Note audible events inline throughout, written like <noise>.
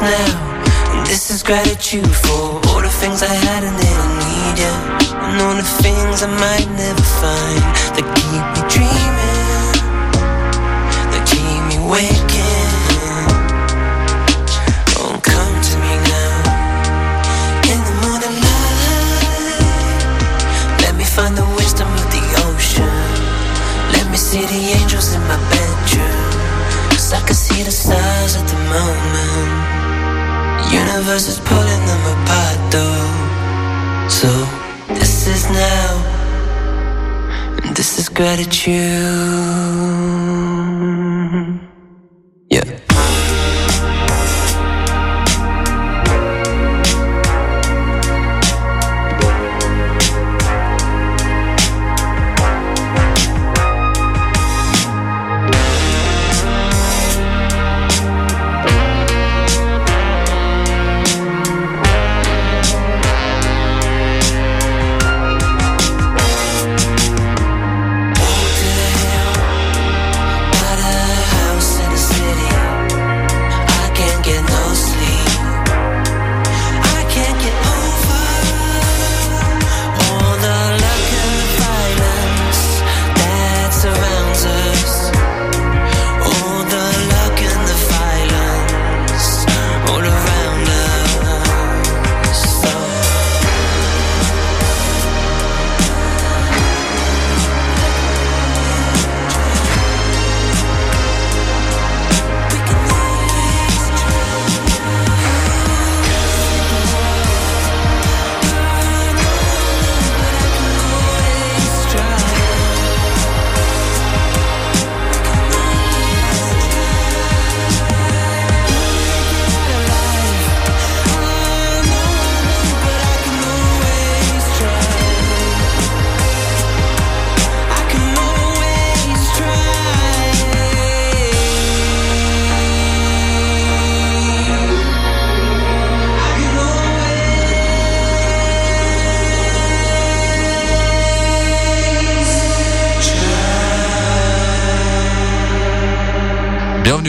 now, this is gratitude for all the things I had and didn't need ya. And all the things I might never find that keep me dreaming, that keep me waking. Oh, come to me now in the morning light. Let me find the wisdom of the ocean. Let me see the angels in my bedroom. Cause I can see the stars at the moment. Universe is pulling them apart though. So this is now, and this is gratitude.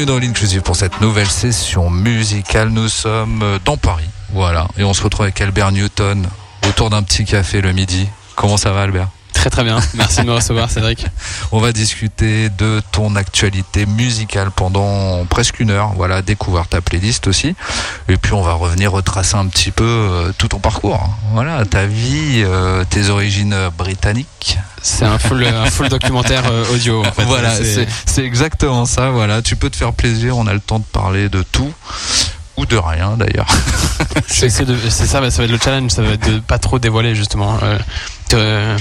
Dans l'Inclusive pour cette nouvelle session musicale. Nous sommes dans Paris, voilà, et on se retrouve avec Albert Newton autour d'un petit café le midi. Comment ça va, Albert? Très très bien. Merci de me recevoir, Cédric. <laughs> On va discuter de ton actualité musicale pendant presque une heure. Voilà, découvrir ta playlist aussi. Et puis on va revenir retracer un petit peu euh, tout ton parcours. Voilà, ta vie, euh, tes origines britanniques. C'est un full, un full documentaire euh, audio. En fait. voilà, c'est exactement ça. Voilà, tu peux te faire plaisir. On a le temps de parler de tout ou de rien d'ailleurs. <laughs> c'est ça, ça va être le challenge, ça va être de pas trop dévoiler justement. euh, de-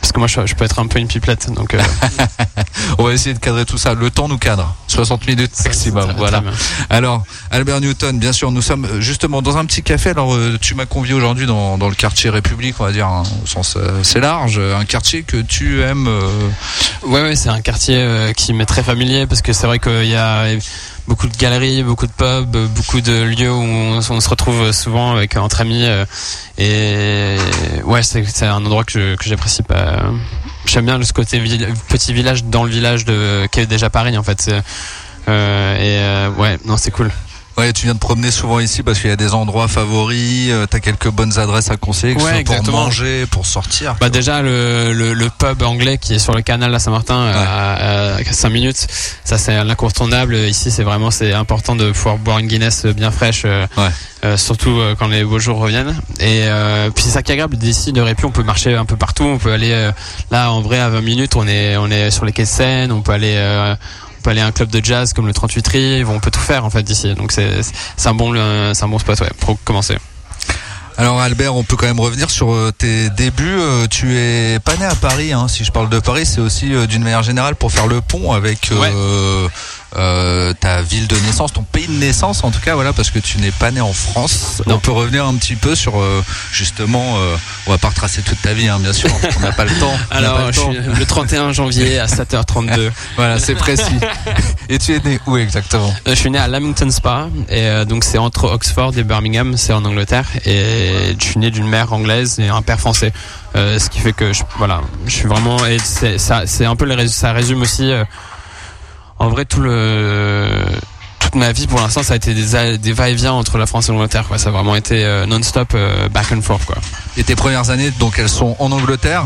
parce que moi, je, je peux être un peu une pipelette, donc. euh, <laughs> On va essayer de cadrer tout ça. Le temps nous cadre. 60 minutes maximum. voilà. Alors, Albert Newton, bien sûr, nous sommes euh, justement dans un petit café. Alors, tu m'as convié aujourd'hui dans, dans le quartier République, on va dire, hein, au sens c'est large, un quartier que tu aimes. euh, Ouais, ouais, c'est un quartier qui m'est très familier parce que c'est vrai qu'il y a beaucoup de galeries, beaucoup de pubs, beaucoup de lieux où on, se retrouve souvent avec entre amis. euh, et ouais, c'est un endroit que j'apprécie pas. J'aime bien ce côté petit village dans le village de qui est déjà Paris en fait. Euh, et euh, ouais, non, c'est cool. Ouais, tu viens de promener souvent ici parce qu'il y a des endroits favoris, euh, t'as quelques bonnes adresses à conseiller, que ce Ouais, soit pour manger, pour sortir. Bah déjà le, le, le pub anglais qui est sur le canal à Saint-Martin euh, à, à 5 minutes, ça c'est l'incontournable. Ici c'est vraiment c'est important de pouvoir boire une Guinness bien fraîche, euh, Ouais. euh, surtout euh, quand les beaux jours reviennent. Et euh, puis c'est ça qui est agréable d'ici de Répi, on peut marcher un peu partout, on peut aller euh, là en vrai à 20 minutes, on est on est sur les quais de Seine, on peut aller euh, peut aller à un club de jazz comme le 38 Rive, on peut tout faire en fait d'ici. Donc c'est un bon c'est un bon spot ouais pour commencer. Alors Albert, on peut quand même revenir sur euh, tes débuts. Euh, tu es pas né à Paris, hein. si je parle de Paris, c'est aussi euh, d'une manière générale pour faire le pont avec euh, euh, ta ville de naissance, ton pays de naissance en tout cas, voilà, parce que tu n'es pas né en France. Non. On peut revenir un petit peu sur euh, justement, euh, on va pas retracer toute ta vie, hein, bien sûr, on n'a pas le temps. Alors le je suis le 31 janvier à 7h32. <laughs> Voilà, c'est précis. Et tu es né où exactement? Euh, Je suis né à Lamington Spa et euh, donc c'est entre Oxford et Birmingham, c'est en Angleterre et je suis né d'une mère anglaise et un père français. Euh, ce qui fait que je, voilà, je suis vraiment et c'est ça c'est un peu le ça résume aussi euh, en vrai tout le toute ma vie pour l'instant ça a été des, va-et-vient entre la France et l'Angleterre quoi. Ça a vraiment été euh, non-stop euh, back and forth quoi. Et tes premières années, donc elles sont en Angleterre?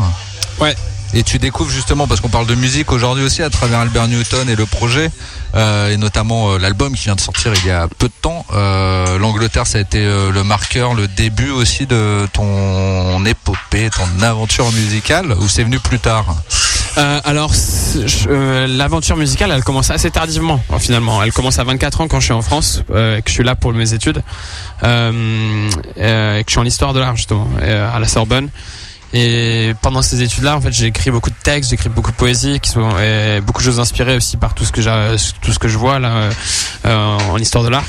Ouais. Et tu découvres justement, parce qu'on parle de musique aujourd'hui aussi à travers Albert Newton et le projet, euh, et notamment l'album qui vient de sortir il y a peu de temps. L'Angleterre, ça a été le marqueur, le début aussi de ton épopée, ton aventure musicale, ou c'est venu plus tard? Euh, alors, euh, l'aventure musicale, elle commence assez tardivement, euh, finalement. Elle commence à 24 ans quand je suis en France, euh, et que je suis là pour mes études, euh, euh, et que je suis en histoire de l'art, justement, euh, à la Sorbonne. Et pendant ces études-là, en fait, j'ai écrit beaucoup de textes, j'ai écrit beaucoup de poésie, qui sont et beaucoup de choses inspirées aussi par tout ce que j'ai, tout ce que je vois là euh, en histoire de l'art.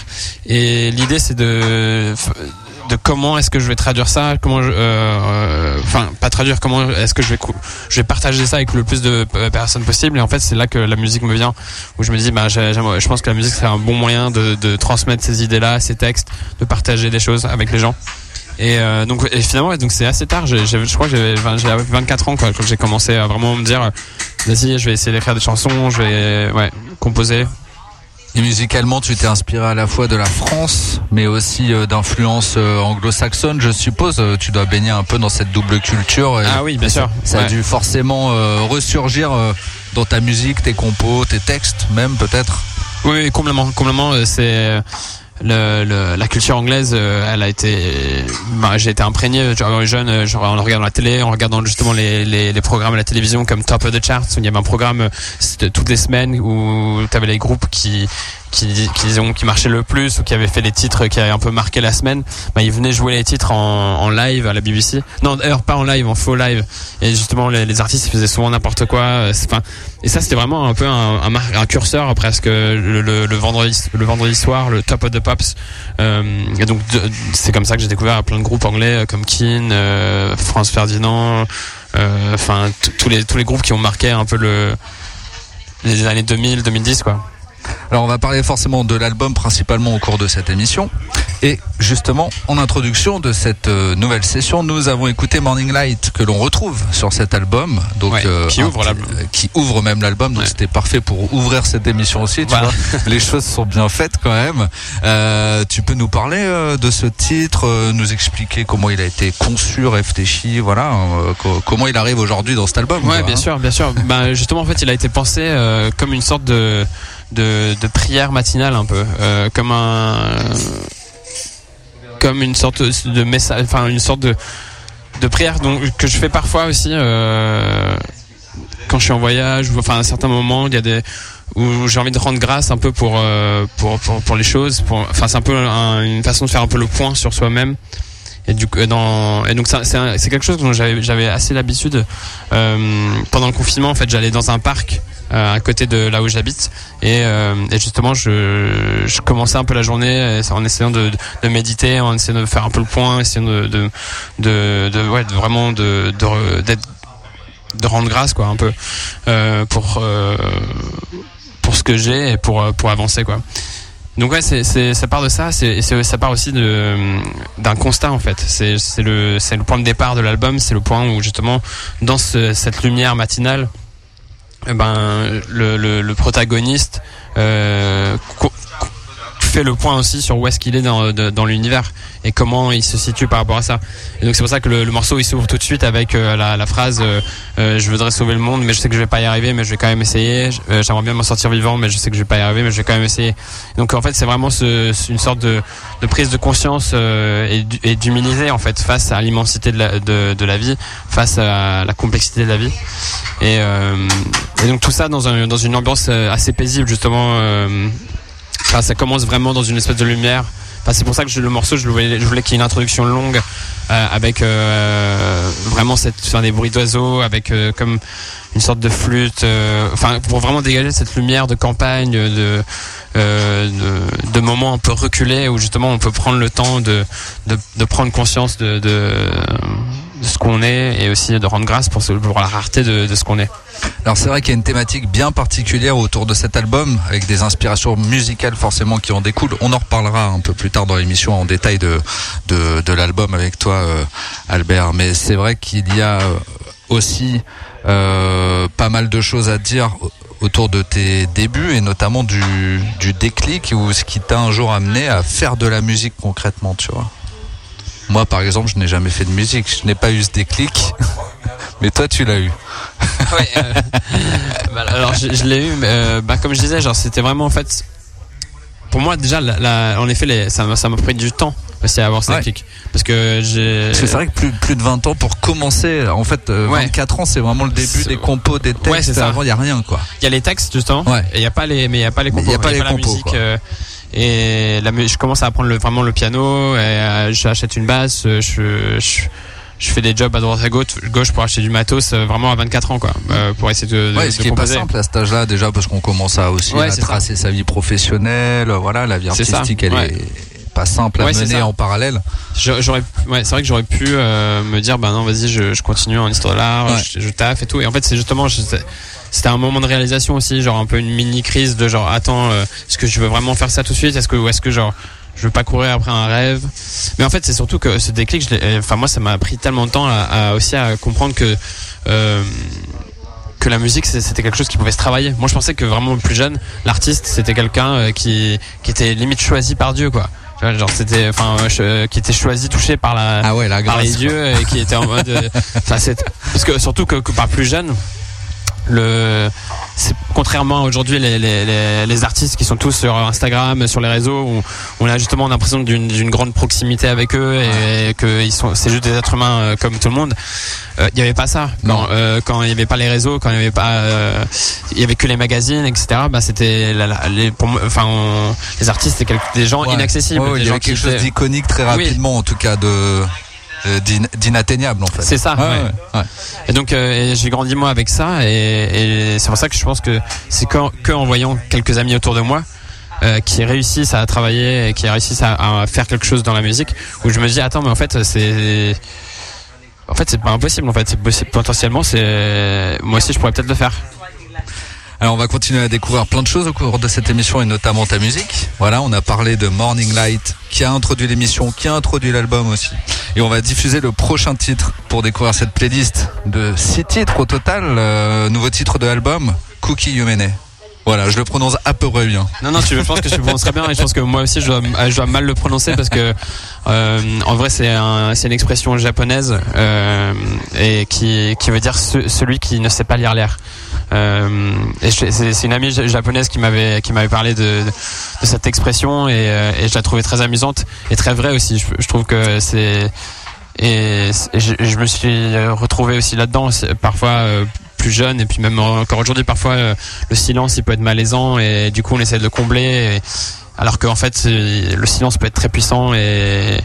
Et l'idée, c'est de de comment est-ce que je vais traduire ça, comment, je- euh, euh, enfin, pas traduire, comment est-ce que je vais, je vais partager ça avec le plus de euh, personnes possible. Et en fait, c'est là que la musique me vient, où je me dis, bah, je pense que la musique c'est un bon moyen de, transmettre ces idées-là, ces textes, de partager des choses avec les gens. Et euh, donc, finalement, donc c'est assez tard. Je crois que j'avais 20 j'avais 24 ans quand j'ai commencé à vraiment me dire, vas-y, je vais essayer d'écrire des chansons, je vais, composer. Et musicalement, tu t'es inspiré à la fois de la France, mais aussi euh, d'influence euh, anglo-saxonne, je suppose. Euh, Tu dois baigner un peu dans cette double culture. et Ah oui, bien sûr. Ça a Ouais. dû forcément ressurgir dans ta musique, tes compos, tes textes, même peut-être? Oui, complètement, complètement. C'est le, le- la culture anglaise, euh, elle a été. bah, j'ai été imprégné genre, jeune, euh, genre, en regardant la télé, en regardant justement les, les, les programmes à la télévision comme Top of the Charts. où Il y avait un programme euh, toutes les semaines où tu avais les groupes qui qui, qui, disons, qui marchaient le plus ou qui avaient fait les titres qui avaient un peu marqué la semaine. Bah, ils venaient jouer les titres en, en live à la BBC. Non, d'ailleurs pas en live, en faux live. Et justement, les, les artistes faisaient souvent n'importe quoi. euh, Enfin, et ça, c'était vraiment un peu un, un, un curseur presque le, le, le vendredi, le vendredi soir, le top of the pops. Euh, et donc, c'est comme ça que j'ai découvert plein de groupes anglais euh, comme Keane, euh, France Ferdinand, euh, enfin t- tous les tous les groupes qui ont marqué un peu le les années 2000, 2010 quoi. Alors on va parler forcément de l'album principalement au cours de cette émission. Et justement, en introduction de cette euh, nouvelle session, nous avons écouté Morning Light que l'on retrouve sur cet album. Donc, Ouais, qui un- ouvre l'album. euh, Qui ouvre même l'album. Donc Ouais. c'était parfait pour ouvrir cette émission aussi. Tu Voilà. vois, les choses sont bien faites quand même. Euh, tu peux nous parler euh, de ce titre, euh, nous expliquer comment il a été conçu, réfléchi, voilà, euh, co- comment il arrive aujourd'hui dans cet album. Ouais, quoi, bien hein. sûr, bien sûr. Ben, justement, en fait, il a été pensé euh, comme une sorte de, de, prière matinale un peu, euh, comme un, comme une sorte de message, enfin une sorte de, de prière donc, que je fais parfois aussi euh, quand je suis en voyage enfin à certains moments il y a des où j'ai envie de rendre grâce un peu pour euh, pour, pour, les choses enfin c'est un peu un- une façon de faire un peu le point sur soi-même. Et donc c'est un- quelque chose dont j'avais assez l'habitude pendant le confinement en fait j'allais dans un parc à côté de là où j'habite et, euh, justement je, commençais un peu la journée euh, en essayant de, méditer en essayant de faire un peu le point essayant de vraiment de rendre grâce quoi un peu euh, pour euh, pour ce que j'ai et pour euh, pour avancer quoi Donc ouais, ça part de ça, ça part aussi d'un constat en fait. C'est, le, point de départ de l'album, c'est le point où justement, dans ce- cette lumière matinale, ben, le, le, le protagoniste euh, le point aussi sur où est-ce qu'il est dans, dans l'univers et comment il se situe par rapport à ça. Et donc c'est pour ça que le, morceau il s'ouvre tout de suite avec euh, la, phrase euh, euh, je voudrais sauver le monde mais je sais que je vais pas y arriver mais je vais quand même essayer. J'aimerais bien m'en sortir vivant mais je sais que je vais pas y arriver mais je vais quand même essayer. Donc en fait c'est vraiment une sorte de, prise de conscience et d'hu- et d'humilité en fait face à l'immensité de la, de, la vie, face à la complexité de la vie. Et, et donc tout ça dans, un, dans une ambiance assez paisible justement. Enfin, ça commence vraiment dans une espèce de lumière. Enfin, c'est pour ça que je- le morceau, je voulais, je voulais qu'il y ait une introduction longue euh, avec euh, vraiment cette, enfin, des bruits d'oiseaux, avec euh, comme une sorte de flûte. euh, Enfin, pour vraiment dégager cette lumière de campagne, de, euh, de, de moments un peu reculés où justement on peut prendre le temps de, de, de prendre conscience de, de, de ce qu'on est et aussi de rendre grâce pour, ce, la rareté de, ce qu'on est. Alors c'est vrai qu'il y a une thématique bien particulière autour de cet album, avec des inspirations musicales forcément qui en découlent. On en reparlera un peu plus tard dans l'émission en détail de, de, de l'album avec toi, euh, Albert. Mais c'est vrai qu'il y a euh, aussi euh, pas mal de choses à dire autour de tes débuts et notamment du, du déclic ou ce qui t'a un jour amené à faire de la musique concrètement, tu vois. Moi, par exemple, je n'ai jamais fait de musique, je n'ai pas eu ce déclic, <laughs> mais toi, tu l'as eu. <laughs> Ouais, euh, bah, alors je, je l'ai eu, mais euh, bah, comme je disais, genre c'était vraiment en fait, pour moi déjà, la, la- en effet, les, ça m'a ça m'a pris du temps aussi à avoir ce Ouais. déclic, parce que j'ai. Parce que c'est vrai que plus, plus de 20 ans pour commencer, en fait, euh, Ouais. 24 ans, c'est vraiment le début des compos, des textes. Ouais, c'est ça. Avant, il n'y a rien, quoi. Il y a les textes justement, Ouais. et il y a pas les, mais il y a pas les compos, il y a pas les la compos, musique. Et la, je commence à apprendre le, vraiment le piano, et euh, j'achète une basse, euh, je, je, je fais des jobs à droite à gauche, pour acheter du matos, euh, vraiment à 24 ans quoi, pour essayer de, de, Ouais, ce de qui est pas composer. simple à cet âge-là, déjà, parce qu'on commence à aussi Ouais, à ça. tracer sa vie professionnelle. Voilà, la vie artistique, elle ouais. est pas simple à Ouais, mener en parallèle. J'aurais, ouais, c'est vrai que j'aurais pu euh, me dire, bah non, vas-y, je, je continue en histoire de l'art, Ouais. je, je taffe et tout. Et en fait, c'est justement, je- c'était un moment de réalisation aussi, genre un peu une mini crise de genre, attends, euh, est-ce que je veux vraiment faire ça tout de suite? Est-ce que, ou est-ce que genre, je veux pas courir après un rêve? Mais en fait, c'est surtout que ce déclic, je euh, enfin moi, ça m'a pris tellement de temps à, à aussi à comprendre que. Euh, que la musique c'était quelque chose qui pouvait se travailler. Moi je pensais que vraiment plus jeune, l'artiste c'était quelqu'un euh, qui qui était limite choisi par Dieu quoi. Tu vois, Genre c'était enfin euh, qui était choisi touché par la Ah ouais, la par les grâce. dieux et qui était en mode euh, <laughs> enfin c'est parce que surtout que, que par plus jeune le contrairement aujourd'hui les, les, les, les artistes qui sont tous sur Instagram sur les réseaux où on a justement l'impression d'une grande proximité avec eux et que ils sont c'est juste des êtres humains euh, comme tout le monde Euh, il y avait pas ça Non. quand euh, quand il y avait pas les réseaux quand il y avait pas euh, il y avait que les magazines etc bah c'était les pour moi- enfin on- les artistes c'était des gens Ouais. inaccessibles Ouais, ouais, des il y gens avait quelque chose d'iconique très Oui. rapidement, en tout cas, de d'inatteignable, en fait. C'est ça, Ouais, ouais. ouais, ouais. Et donc euh, j'ai grandi moi avec ça et, et c'est pour ça que je pense que c'est que, que en voyant quelques amis autour de moi euh, qui réussissent à travailler et qui réussissent à, à faire quelque chose dans la musique où je me dis attends mais en fait c'est en fait c'est pas impossible en fait c'est potentiellement c'est moi aussi je pourrais peut-être le faire. Alors on va continuer à découvrir plein de choses au cours de cette émission et notamment ta musique. Voilà, on a parlé de Morning Light qui a introduit l'émission, qui a introduit l'album aussi. Et on va diffuser le prochain titre pour découvrir cette playlist de six titres au total. Euh, nouveau titre de l'album, Cookie Yumene. Voilà, je le prononce à peu près bien. Non, non, tu, je pense que tu le prononcerais bien et je pense que moi aussi je dois, je dois mal le prononcer parce que euh, en vrai c'est un, une expression japonaise euh, et qui, qui veut dire ce- celui qui ne sait pas lire l'air. Euh, c'est une amie ja- japonaise qui m'avait qui m'avait parlé de, cette expression et, euh, et je la trouvais très amusante et très vraie aussi. Je, trouve que c'est et, je, me suis retrouvé aussi là-dedans parfois euh, plus jeune et puis même encore aujourd'hui parfois le silence il peut être malaisant et du coup on essaie de le combler alors qu'en fait le silence peut être très puissant et,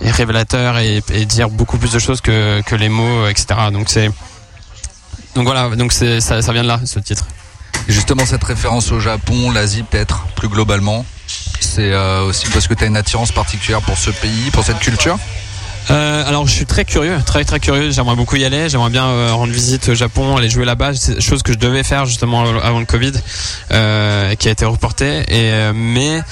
révélateur et, et dire beaucoup plus de choses que, que les mots etc donc c'est donc voilà donc ça, ça vient de là ce titre. Justement, cette référence au Japon, l'Asie peut-être, plus globalement, c'est euh, aussi parce que tu as une attirance particulière pour ce pays, pour cette culture? Euh, alors je suis très curieux, très très curieux. J'aimerais beaucoup y aller. J'aimerais bien euh, rendre visite au Japon, aller jouer là-bas. C'est chose que je devais faire justement avant le Covid, euh, qui a été reporté. Et euh, mais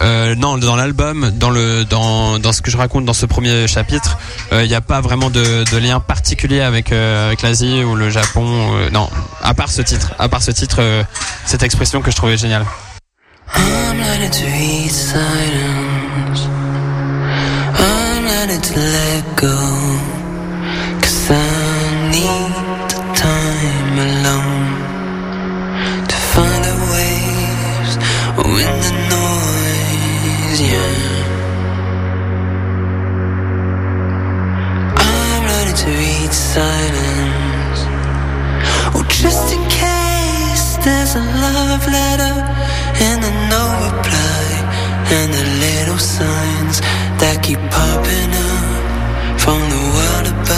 euh, non, dans l'album, dans le dans dans ce que je raconte dans ce premier chapitre, euh, il n'y a pas vraiment de, de lien particulier avec avec l'Asie ou le Japon. non, à part ce titre, à part ce titre, cette expression que je trouvais géniale. Learning to. To let go. Cause I need the time alone to find the waves in the noise, yeah. I'm learning to eat silence. Oh, just in case there's a love letter and a no reply, and signs that keep popping up from the world above.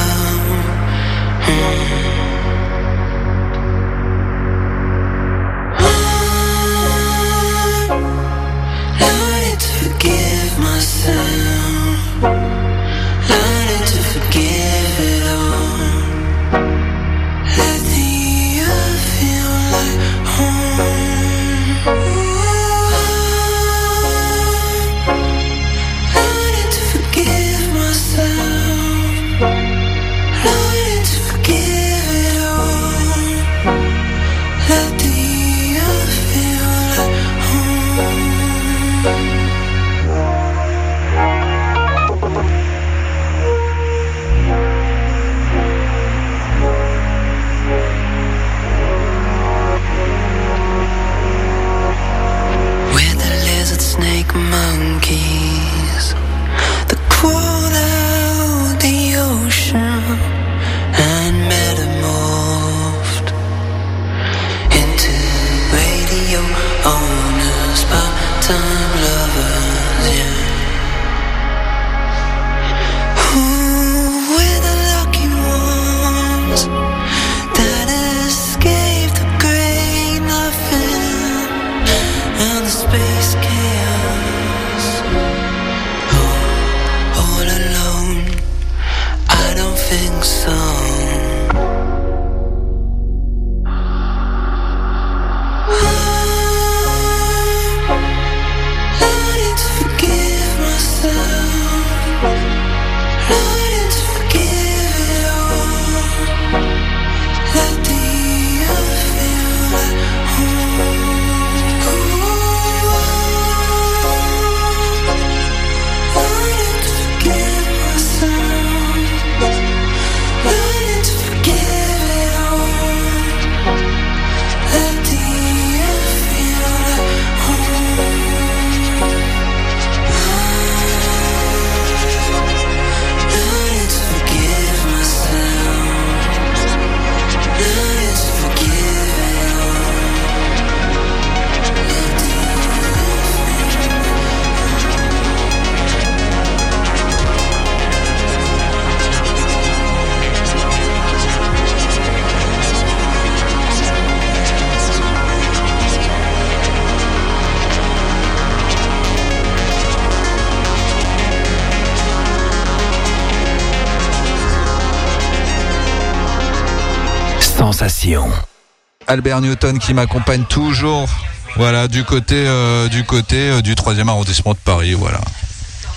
Albert Newton qui m'accompagne toujours. Voilà, du côté euh, du côté euh, du troisième arrondissement de Paris, voilà,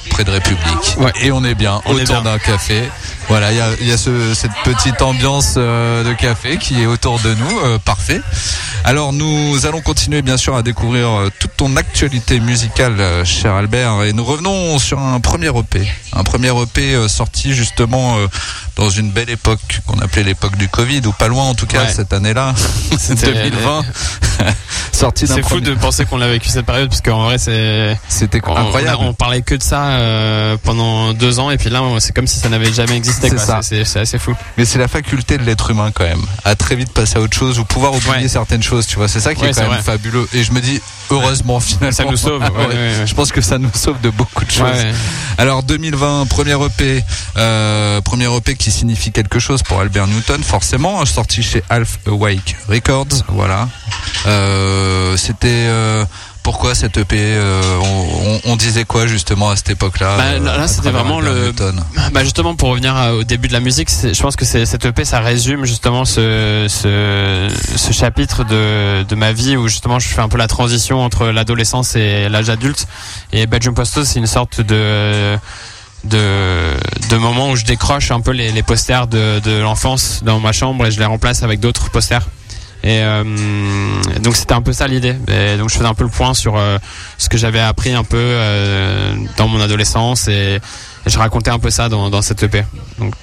près de République. Ouais. Et on est bien On autour d'un café. Voilà, il y a, il y a ce- cette petite ambiance euh, de café qui est autour de nous, euh, parfait. Alors nous allons continuer bien sûr à découvrir euh, toute ton actualité musicale, cher Albert, et nous revenons sur un premier EP, un premier EP euh, sorti justement euh, dans une belle époque qu'on appelait l'époque du Covid, ou pas loin en tout cas Ouais. cette année-là, <laughs> C'était- 2020, <laughs> sorti d'un C'est fou premier- de penser qu'on a vécu cette période parce qu'en vrai c'est C'était incroyable. on, on parlait que de ça euh, pendant deux ans et puis là c'est comme si ça n'avait jamais existé. C'est assez fou. Mais c'est la faculté de l'être humain quand même, à très vite passer à autre chose ou pouvoir oublier Ouais. certaines choses, tu vois. C'est ça qui Ouais, est quand même vrai. fabuleux. Et je me dis, heureusement finalement. Ça nous sauve, <laughs> ouais. Je pense que ça nous sauve de beaucoup de choses. Alors 2020, premier EP, euh, premier EP qui signifie quelque chose pour Albert Newton, forcément, sorti chez Half Awake Records, voilà. Euh, C'était euh, pourquoi cette EP euh, on, disait quoi justement à cette époque-là Bah, euh, là, là, à c'était vraiment le- Bah justement pour revenir à- au début de la musique, je pense que cette EP ça résume justement ce, ce, ce chapitre de, de ma vie où justement je fais un peu la transition entre l'adolescence et l'âge adulte. Et Belgium Posto c'est une sorte de de, de moment où je décroche un peu les, les posters de, de l'enfance dans ma chambre et je les remplace avec d'autres posters. Et euh, donc c'était un peu ça l'idée. Et donc je faisais un peu le point sur euh, ce que j'avais appris un peu euh, dans mon adolescence et, je racontais un peu ça dans, dans cette EP. Donc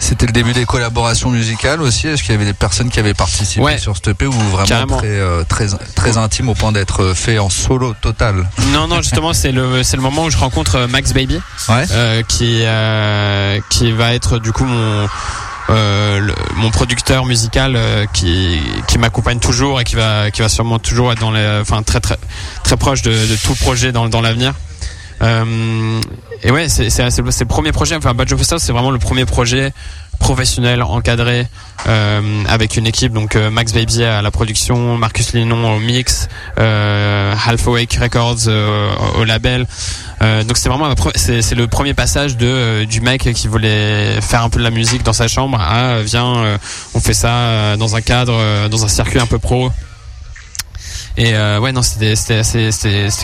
C'était le début des collaborations musicales aussi. Est-ce qu'il y avait des personnes qui avaient participé Ouais. sur cette EP ou vraiment Carrément. très, euh, très très intime au point d'être fait en solo total? Non non justement c'est le c'est le moment où je rencontre Max Baby Ouais. euh, qui euh, qui va être du coup mon le- mon producteur musical euh, qui qui m'accompagne toujours et qui va qui va sûrement toujours être dans les enfin très très très proche de, de tout projet dans dans l'avenir. Euh, et ouais c'est c'est le premier projet enfin Badge of c'est vraiment le premier projet professionnel encadré euh, avec une équipe. Donc euh, Max Baby à la production Marcus Linon au mix euh, Half Awake Records euh, au label. Donc c'est vraiment c'est le premier passage de du mec qui voulait faire un peu de la musique dans sa chambre. À euh, viens on fait ça dans un cadre dans un circuit un peu pro et euh, ouais non c'était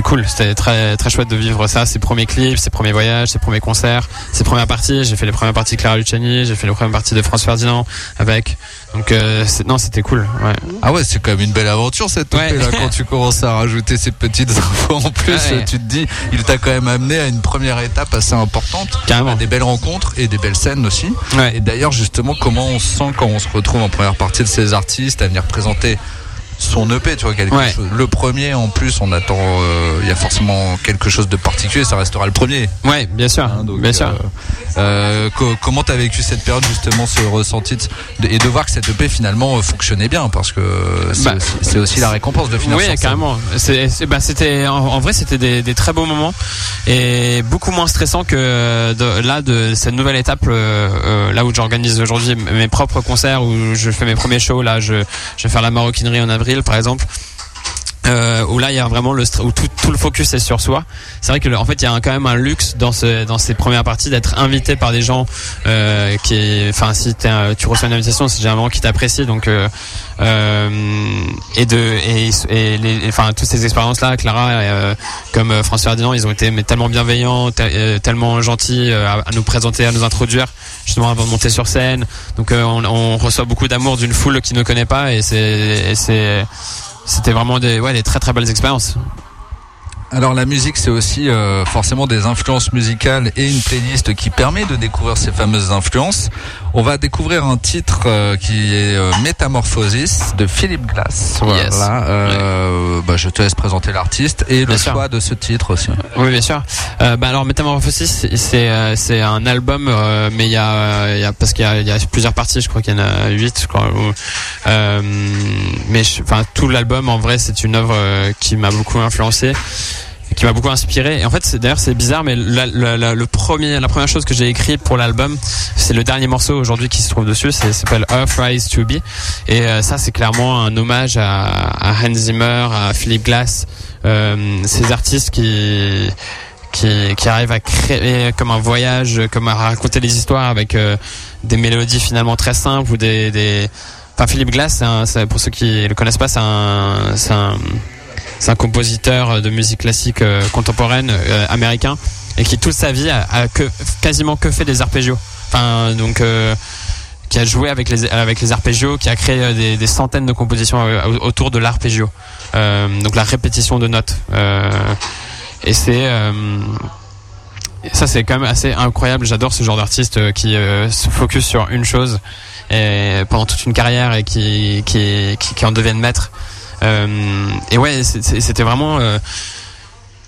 cool c'était très très chouette de vivre ça ses premiers clips ses premiers voyages ses premiers concerts ses premières parties j'ai fait les premières parties de Clara Luciani j'ai fait les premières parties de France Ferdinand avec donc euh, non c'était cool ouais Ah ouais, c'est quand même une belle aventure cette Ouais. là quand tu commences à rajouter ces petites <laughs> infos en plus. Ouais. Tu te dis, il t'a quand même amené à une première étape assez importante, Carrément. à des belles rencontres et des belles scènes aussi. Et d'ailleurs, justement, comment on se sent quand on se retrouve en première partie de ces artistes à venir présenter son EP, tu vois, quelque Ouais. chose. Le premier, en plus, on attend, euh, il y a forcément quelque chose de particulier, ça restera le premier. ouais bien sûr hein, donc, bien sûr euh, euh, co- comment t'as vécu cette période, justement, ce ressenti de- et de voir que cette EP finalement fonctionnait bien, parce que c'est Bah, aussi, la récompense de finir Oui, carrément. Bah, c'était en, en vrai, c'était des, des très beaux moments et beaucoup moins stressant que de, là de cette nouvelle étape, là où j'organise aujourd'hui mes propres concerts, où je fais mes premiers shows. Là, je, je vais faire la maroquinerie en avril, par exemple. Euh, où là il y a vraiment le où tout, tout le focus est sur soi. C'est vrai que en fait il y a un- quand même un luxe dans ce dans ces premières parties d'être invité par des gens euh, qui enfin si tu reçois une invitation c'est généralement qui t'apprécie donc euh, euh, et de et, et enfin toutes ces expériences là Clara euh, comme euh, François Ferdinand ils ont été tellement bienveillants te- tellement gentils à, nous présenter à nous introduire justement avant de monter sur scène donc on, on reçoit beaucoup d'amour d'une foule qui ne connaît pas et c'est c'était vraiment des ouais des très très belles expériences Alors la musique c'est aussi euh, forcément des influences musicales et une playlist qui permet de découvrir ces fameuses influences. On va découvrir un titre euh, qui est euh, Métamorphosis de Philippe Glass. Voilà. Yes. Euh, bah, je te laisse présenter l'artiste et le sûr. choix de ce titre aussi. Oui, bien sûr. Euh, bah alors Métamorphosis, c'est- c'est euh, c'est un album, euh, mais il y a, il y a parce qu'il y y a plusieurs parties. Je crois qu'il y en a huit. Je crois. euh, mais enfin tout l'album en vrai, c'est une œuvre qui m'a beaucoup influencé qui m'a beaucoup inspiré. Et en fait d'ailleurs c'est bizarre mais la, la- la- le premier la première chose que j'ai écrit pour l'album c'est le dernier morceau aujourd'hui qui se trouve dessus c'est s'appelle Earth Rise to Be. Et euh, ça c'est clairement un hommage à, à Hans Zimmer à Philip Glass euh, ces artistes qui qui, qui arrivent à créer comme un voyage, comme à raconter des histoires avec euh, des mélodies finalement très simples ou des, des... Enfin, Philippe Glass, un- pour ceux qui le connaissent pas, c'est un, un, c'est un compositeur de musique classique euh, contemporaine euh, américain et qui toute sa vie a, que, quasiment que fait des arpégios. Enfin, donc euh, qui a joué avec les avec les arpégios, qui a créé des, des centaines de compositions autour de l'arpégio. Euh, donc la répétition de notes. Euh, et c'est euh, ça c'est quand même assez incroyable. J'adore ce genre d'artiste qui se focus sur une chose et pendant toute une carrière et qui qui qui, qui en deviennent maître. Euh, et ouais, c'était vraiment euh,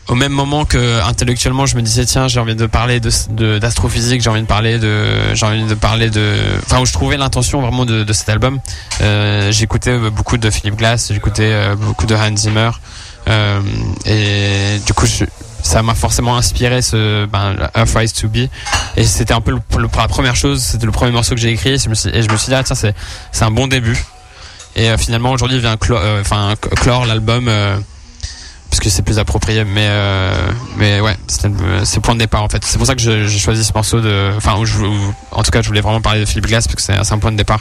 au même moment que intellectuellement je me disais tiens j'ai envie de parler d'astrophysique j'ai envie de parler de j'ai envie de parler de enfin où je trouvais l'intention vraiment de, cet album. Euh, j'écoutais beaucoup de Philip Glass j'écoutais beaucoup de Hans Zimmer. Et du coup ça m'a forcément inspiré ce ben, Earth Rise to Be. Et c'était un peu la première chose c'était le premier morceau que j'ai écrit et je me suis, dit ah, tiens c'est un bon début et euh, finalement aujourd'hui vient clo- euh, clore l'album euh, parce que c'est plus approprié. Mais mais ouais, c'est le point de départ en fait. C'est pour ça que j'ai choisi ce morceau de, enfin, en tout cas, je voulais vraiment parler de Philippe Glass parce que c'est un point de départ.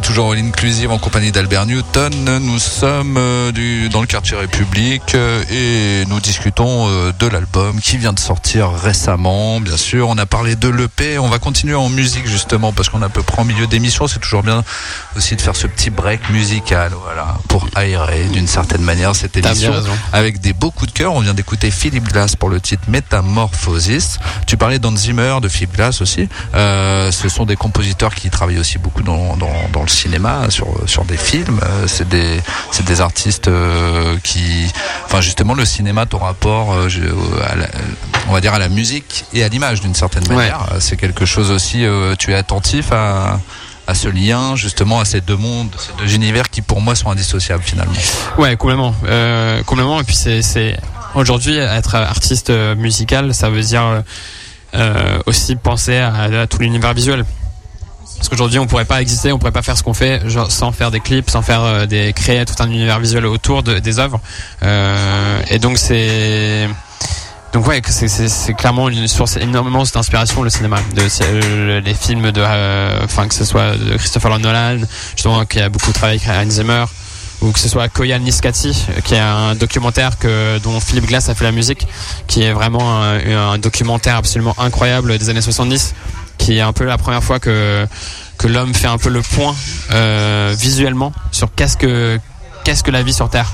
Toujours All Inclusive en compagnie d'Albert Newton. Nous sommes euh, du, dans le quartier République euh, et nous discutons euh, de l'album qui vient de sortir récemment. Bien sûr, on a parlé de l'EP. On va continuer en musique justement parce qu'on est à peu près en milieu d'émission. C'est toujours bien aussi de faire ce petit break musical, voilà, pour aérer d'une certaine manière cette émission avec des beaux coups de cœur. On vient d'écouter Philippe Glass pour le titre Métamorphosis. Tu parlais d'Hans Zimmer, de Philippe Glass aussi. Euh, ce sont des compositeurs qui travaillent aussi beaucoup dans, dans, dans le cinéma, sur, sur des films. C'est des, c'est des artistes euh, qui, enfin justement, le cinéma, ton rapport, euh, je- à la- on va dire à la musique et à l'image d'une certaine manière. Euh, C'est quelque chose aussi. tu es attentif à à ce lien justement à ces deux mondes, ces deux univers qui pour moi sont indissociables finalement. Ouais, complètement, euh, complètement. Et puis c'est, aujourd'hui être artiste musical, ça veut dire euh, aussi penser à, à tout l'univers visuel. Parce qu'aujourd'hui, on pourrait pas exister, on pourrait pas faire ce qu'on fait genre, sans faire des clips, sans faire euh, des créer tout un univers visuel autour de, des œuvres. Euh, et donc c'est donc ouais, c'est, clairement une source énormément d'inspiration le cinéma, de euh, les films de, euh, enfin que ce soit de Christopher Nolan, justement qui a beaucoup travaillé avec Hans Zimmer, ou que ce soit Koyan Niskati, qui est un documentaire que dont Philippe Glass a fait la musique, qui est vraiment un documentaire absolument incroyable des années 70, qui est un peu la première fois que l'homme fait un peu le point euh, visuellement sur qu'est-ce que la vie sur Terre.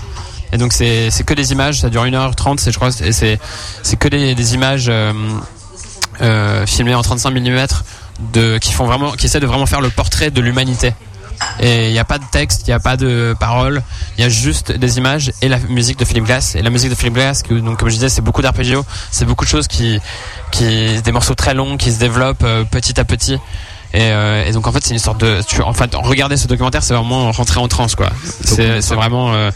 Et donc c'est que des images, ça dure 1h30, c'est je crois et c'est que des, images euh, euh, filmées en 35 mm qui font vraiment qui essaient de vraiment faire le portrait de l'humanité. Et il n'y a pas de texte, il n'y a pas de paroles, il y a juste des images et la musique de Philippe Glass. Et la musique de Philippe Glass, que, donc comme je disais, c'est beaucoup d'arpeggios, c'est beaucoup de choses qui, qui, des morceaux très longs qui se développent euh, petit à petit. Et, euh, et donc en fait, c'est une sorte de, tu, en fait, regarder ce documentaire, c'est vraiment rentrer en transe, quoi. C'est, vraiment, euh,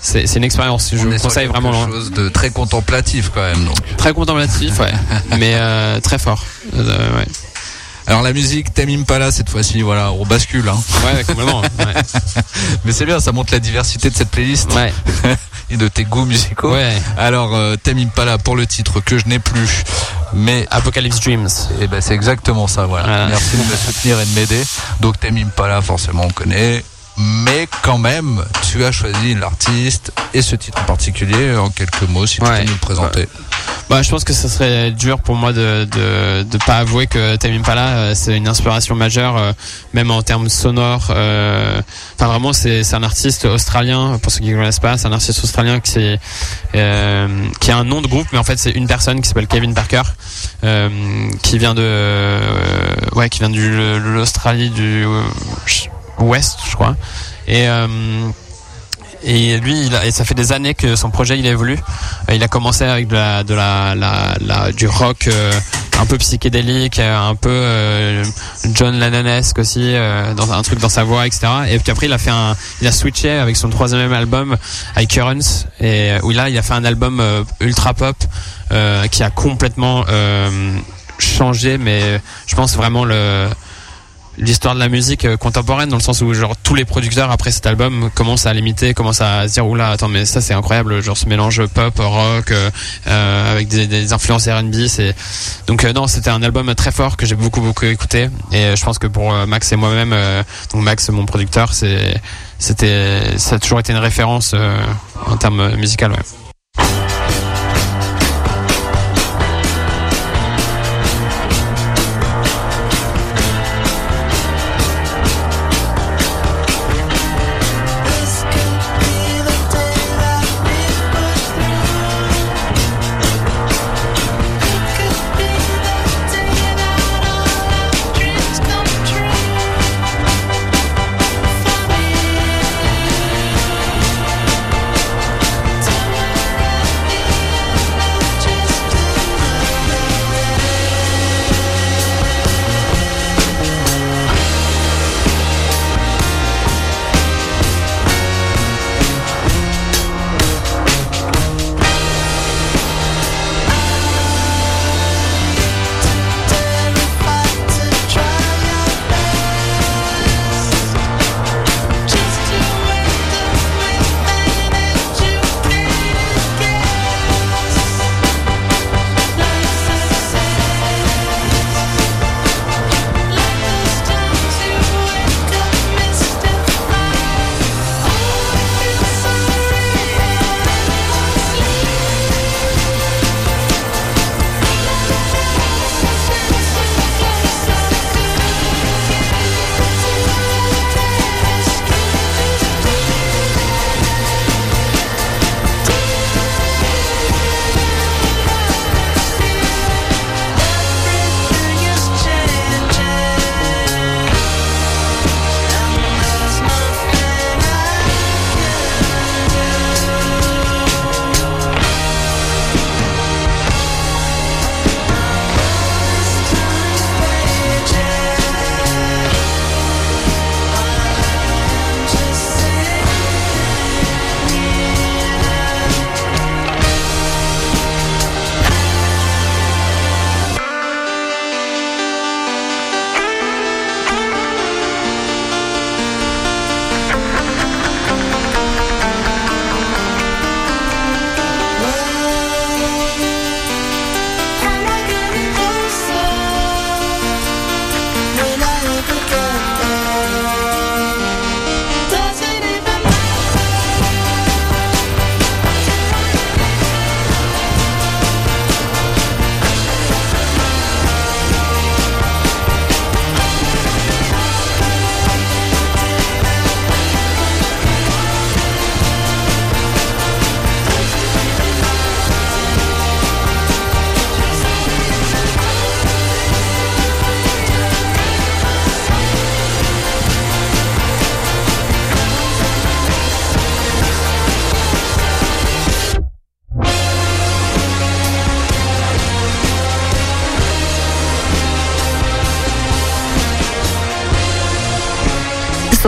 c'est, une expérience. Je On vous conseille quelque vraiment. hein. chose de très contemplatif quand même. Donc. Très contemplatif, ouais, <laughs> mais euh, très fort. Ouais. Alors la musique, Tame Impala cette fois-ci, voilà, on bascule. Hein. Ouais, complètement. ouais. <laughs> Mais c'est bien, ça montre la diversité de cette playlist Ouais. <laughs> et de tes goûts musicaux. Ouais. Alors euh, Tame Impala pour le titre que je n'ai plus, mais Apocalypse Dreams. eh ben c'est exactement ça. Voilà. Voilà. Merci de me soutenir et de m'aider. Donc Tame Impala, forcément on connaît. Mais quand même, tu as choisi l'artiste et ce titre en particulier en quelques mots, si tu Ouais. peux nous le présenter. Bah, je pense que ce serait dur pour moi de de, de pas avouer que Tame Impala euh, c'est une inspiration majeure, euh, même en termes sonores. euh, Enfin, vraiment, c'est c'est un artiste australien. Pour ceux qui ne connaissent pas, c'est un artiste australien qui euh, qui a un nom de groupe, mais en fait c'est une personne qui s'appelle Kevin Parker, qui vient de ouais, qui vient de l'Australie du ouest, je crois. Et euh, et lui, et ça fait des années que son projet il évolue. Il a commencé avec de la, du rock euh, un peu psychédélique, euh, un peu euh, John Lennonesque aussi, dans un truc dans sa voix, etc. Et puis après, il a fait un, il a switché avec son troisième album, I Currents, et où là, il a fait un album ultra pop qui a complètement changé, mais je pense vraiment le l'histoire de la musique euh, contemporaine dans le sens où genre tous les producteurs après cet album commencent à l'imiter commencent à se dire oula attends mais ça c'est incroyable genre ce mélange pop rock euh, euh, avec des, influences R&B c'est donc euh, non c'était un album très fort que j'ai beaucoup beaucoup écouté et je pense que pour Max et moi-même donc Max mon producteur c'est c'était ça a toujours été une référence en termes musical ouais.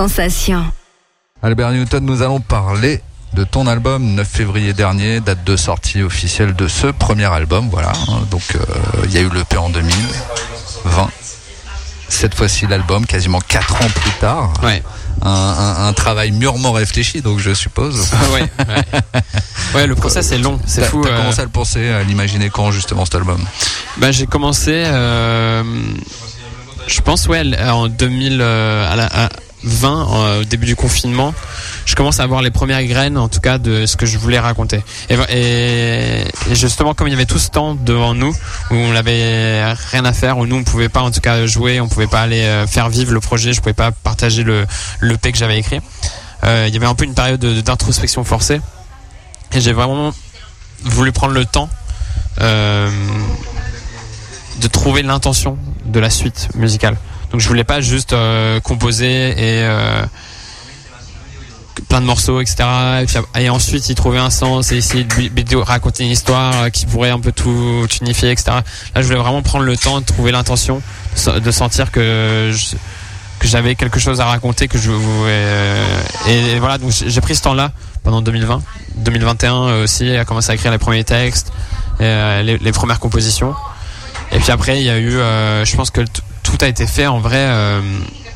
Sensation. Albert Newton, nous allons parler de ton album 9 février dernier, date de sortie officielle de ce premier album, voilà. hein. Donc euh, il y a eu le P en 2020. cette fois-ci l'album, quasiment 4 ans plus tard. Ouais. Un, un- un travail mûrement réfléchi, donc je suppose. <laughs> ouais, ouais. Ouais, le process est long, c'est fou. t'as euh, commencé à le penser, à l'imaginer quand justement cet album? Bah, j'ai commencé, euh, je pense, ouais, en 2000, euh, à la, à 20, euh, au début du confinement, je commence à avoir les premières graines, en tout cas, de ce que je voulais raconter. Et, justement, comme il y avait tout ce temps devant nous, où on n'avait rien à faire, où nous, on pouvait pas, en tout cas, jouer, on pouvait pas aller euh, faire vivre le projet, je pouvais pas partager le, le P que j'avais écrit. Euh, il y avait un peu une période de- d'introspection forcée. Et j'ai vraiment voulu prendre le temps de trouver l'intention de la suite musicale. Donc je voulais pas juste euh, composer et euh, plein de morceaux, etc. Et, ensuite y trouver un sens et essayer de, raconter une histoire euh, qui pourrait un peu tout unifier, etc. Là, je voulais vraiment prendre le temps de trouver l'intention, de se- de sentir que que j'avais quelque chose à raconter, que je euh, et, voilà. Donc j'ai pris ce temps-là pendant 2020, 2021 aussi, à commencer à écrire les premiers textes, les, premières compositions. Et puis après, il y a eu, je pense que tout a été fait en vrai euh,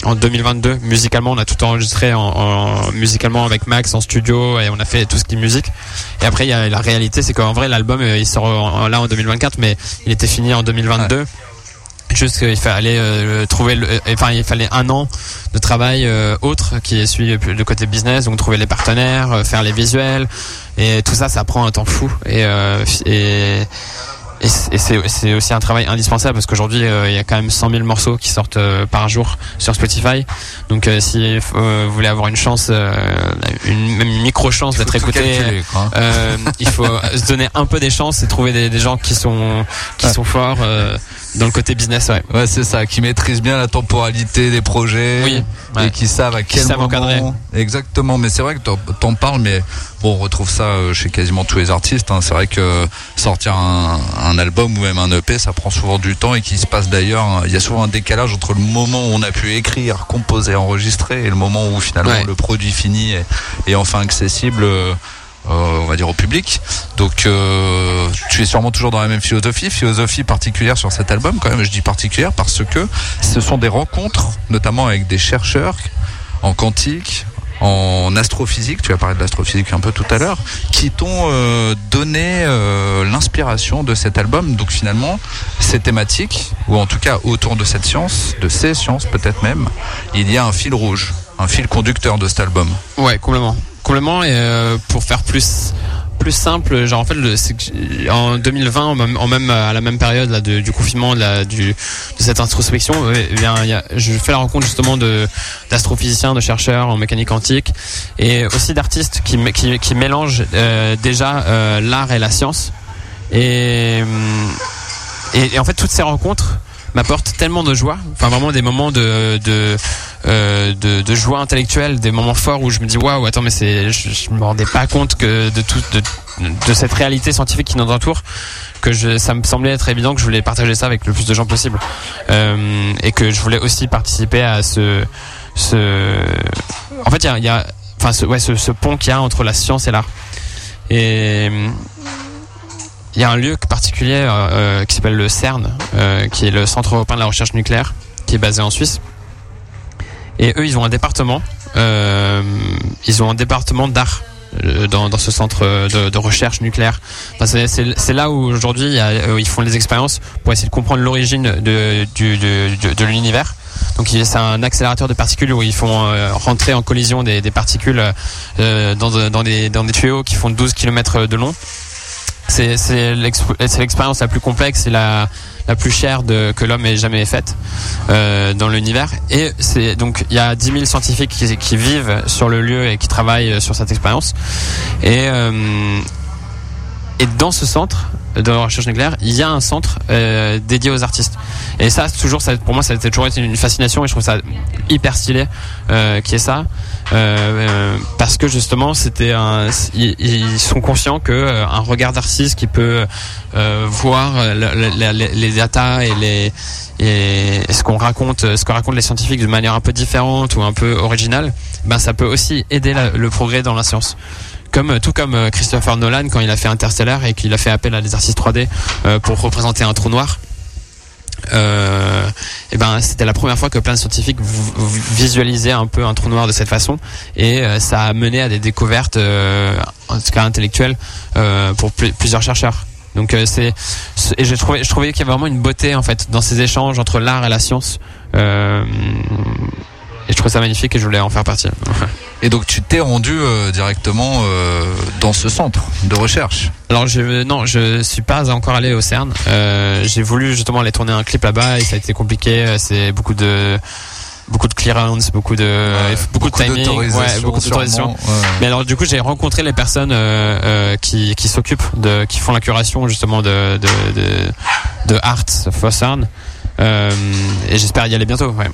en 2022. Musicalement, on a tout enregistré en, en- musicalement avec Max en studio et on a fait tout ce qui est musique. Et après, la réalité, c'est qu'en vrai, l'album euh, il sort là en 2024, mais il était fini en 2022. Juste qu'il fallait euh, trouver, enfin il fallait un an de travail autre qui suit le côté business, donc trouver les partenaires, faire les visuels, et tout ça, ça prend un temps fou. Et et c'est aussi un travail indispensable parce qu'aujourd'hui euh, il y a quand même 100 000 morceaux qui sortent euh, par jour sur Spotify. Donc euh, si vous voulez avoir une chance, une même une micro chance d'être écouté, calculer, il faut se donner un peu des chances et trouver des, des gens qui sont qui Ouais. sont forts dans le côté business. Ouais. Ouais, c'est ça, qui maîtrisent bien la temporalité des projets Oui, et qui savent à quel moment. encadrer. Exactement, mais c'est vrai que t'en- parles, mais bon, on retrouve ça euh, chez quasiment tous les artistes. hein. C'est vrai que sortir un, un album ou même un EP, ça prend souvent du temps et qu'il se passe d'ailleurs, il y a souvent un décalage entre le moment où on a pu écrire, composer, enregistrer et le moment où finalement Ouais. le produit fini est, est enfin accessible. Euh, on va dire au public. Donc euh, tu es sûrement toujours dans la même philosophie, philosophie particulière sur cet album quand même. Je dis particulière parce que ce sont des rencontres, notamment avec des chercheurs en quantique, en astrophysique, tu as parlé de l'astrophysique un peu tout à l'heure, qui t'ont euh, donné euh, l'inspiration de cet album. Donc finalement, ces thématiques, ou en tout cas autour de cette science, de ces sciences peut-être même, il y a un fil rouge, un fil conducteur de cet album. Ouais, complètement. Complètement. Et euh, pour faire plus plus simple, genre en fait, le, en 2020, en même, en même à la même période là, du confinement, de, la, du, de cette introspection, euh, eh bien, y a, je fais la rencontre justement de d'astrophysiciens, de chercheurs en mécanique quantique, et aussi d'artistes qui, qui, qui mélangent euh, déjà euh, l'art et la science. Et, et, et en fait, toutes ces rencontres m'apportent tellement de joie, enfin vraiment des moments de, euh, de, de joie intellectuelle, des moments forts où je me dis waouh, attends, mais c'est, je, je me rendais pas compte que de tout, de, de cette réalité scientifique qui nous entoure, que ça me semblait être évident que je voulais partager ça avec le plus de gens possible, euh, et que je voulais aussi participer à ce, ce, en fait, il y a, enfin, ouais, ce, pont qu'il y a entre la science et l'art, il y a un lieu particulier euh, euh, qui s'appelle le CERN, euh, qui est le Centre européen de la recherche nucléaire, qui est basé en Suisse. Et eux, ils ont un département. ils ont un département d'art dans, ce centre de, recherche nucléaire. C'est- là où aujourd'hui ils font des expériences pour essayer de comprendre l'origine de, l'univers. Donc c'est un accélérateur de particules où ils font rentrer en collision des, particules dans, des, dans des tuyaux qui font 12 km de long. C'est c'est l'exp- c'est l'expérience la plus complexe et la, plus chère que l'homme ait jamais faite euh, dans l'univers. Et donc il y a 10 000 scientifiques qui, vivent sur le lieu et qui travaillent sur cette expérience. Euh, et dans ce centre de recherche nucléaire, il y a un centre euh, dédié aux artistes. Et ça, toujours, ça, pour moi, ça a toujours été une fascination et je trouve ça hyper stylé euh, qui est ça, euh, euh, parce que justement, c'était ils, ils sont conscients que euh, un regard d'artiste qui peut euh, voir le- le- le- les datas et les et ce qu'on raconte, ce que racontent les scientifiques de manière un peu différente ou un peu originale, ben ça peut aussi aider la- le progrès dans la science comme tout comme euh, Christopher Nolan quand il a fait Interstellar et qu'il a fait appel à artistes 3D euh, pour représenter un trou noir. euh, et ben c'était la première fois que plein de scientifiques visualisaient un peu un trou noir de cette façon. Et euh, ça a mené à des découvertes euh, en tout cas intellectuelles euh, pour pl- plusieurs chercheurs. Donc euh, c'est et j'ai trouvé je trouvais qu'il y avait vraiment une beauté en fait dans ces échanges entre l'art et la science. Euh, et je trouve ça magnifique et je voulais en faire partie <laughs> Et donc tu t'es rendu euh, directement euh, dans ce centre de recherche. Alors je non, je suis pas encore allé au CERN. Euh, j'ai voulu justement aller tourner un clip là-bas et ça a été compliqué. C'est beaucoup de beaucoup de clearance, beaucoup de Ouais, beaucoup, de timing, ouais, beaucoup d'autorisation. ouais. Mais alors du coup j'ai rencontré les personnes euh, euh, qui, qui s'occupent de qui font la curation justement de de de, de Art for CERN. Euh, et j'espère y aller bientôt. Ouais.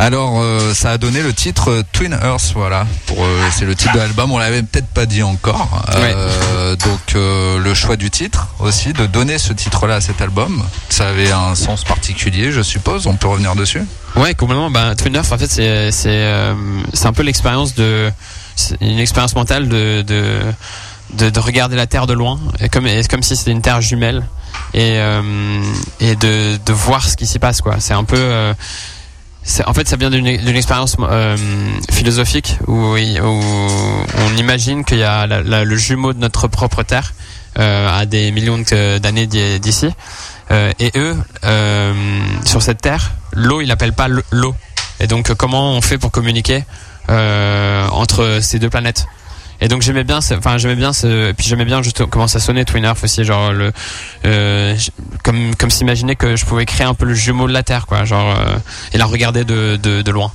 Alors euh, ça a donné le titre euh, Twin Earth, voilà. Pour euh, c'est le titre de l'album. On l'avait peut-être pas dit encore. Euh, Donc euh, le choix du titre aussi, de donner ce titre-là à cet album, ça avait un sens particulier, je suppose. On peut revenir dessus? Ouais, complètement. Bah, Twin Earth, en fait, c'est c'est euh, c'est un peu l'expérience de une expérience mentale de de de, de regarder la Terre de loin, et comme et comme si c'était une Terre jumelle et euh, et de de voir ce qui s'y passe quoi. C'est un peu euh, en fait, ça vient d'une expérience euh, philosophique où, on imagine qu'il y a la- le jumeau de notre propre Terre euh, à des millions d'années d'i- d'ici. Euh, et eux, sur cette Terre, l'eau, ils l'appellent pas le- l'eau. Et donc, comment on fait pour communiquer entre ces deux planètes? Et donc j'aimais bien, enfin j'aimais bien ce, puis j'aimais bien juste comment ça sonnait Twin Earth aussi, genre le, euh, comme comme s'imaginer que je pouvais créer un peu le jumeau de la Terre, quoi, genre euh, et la regarder de de, de loin.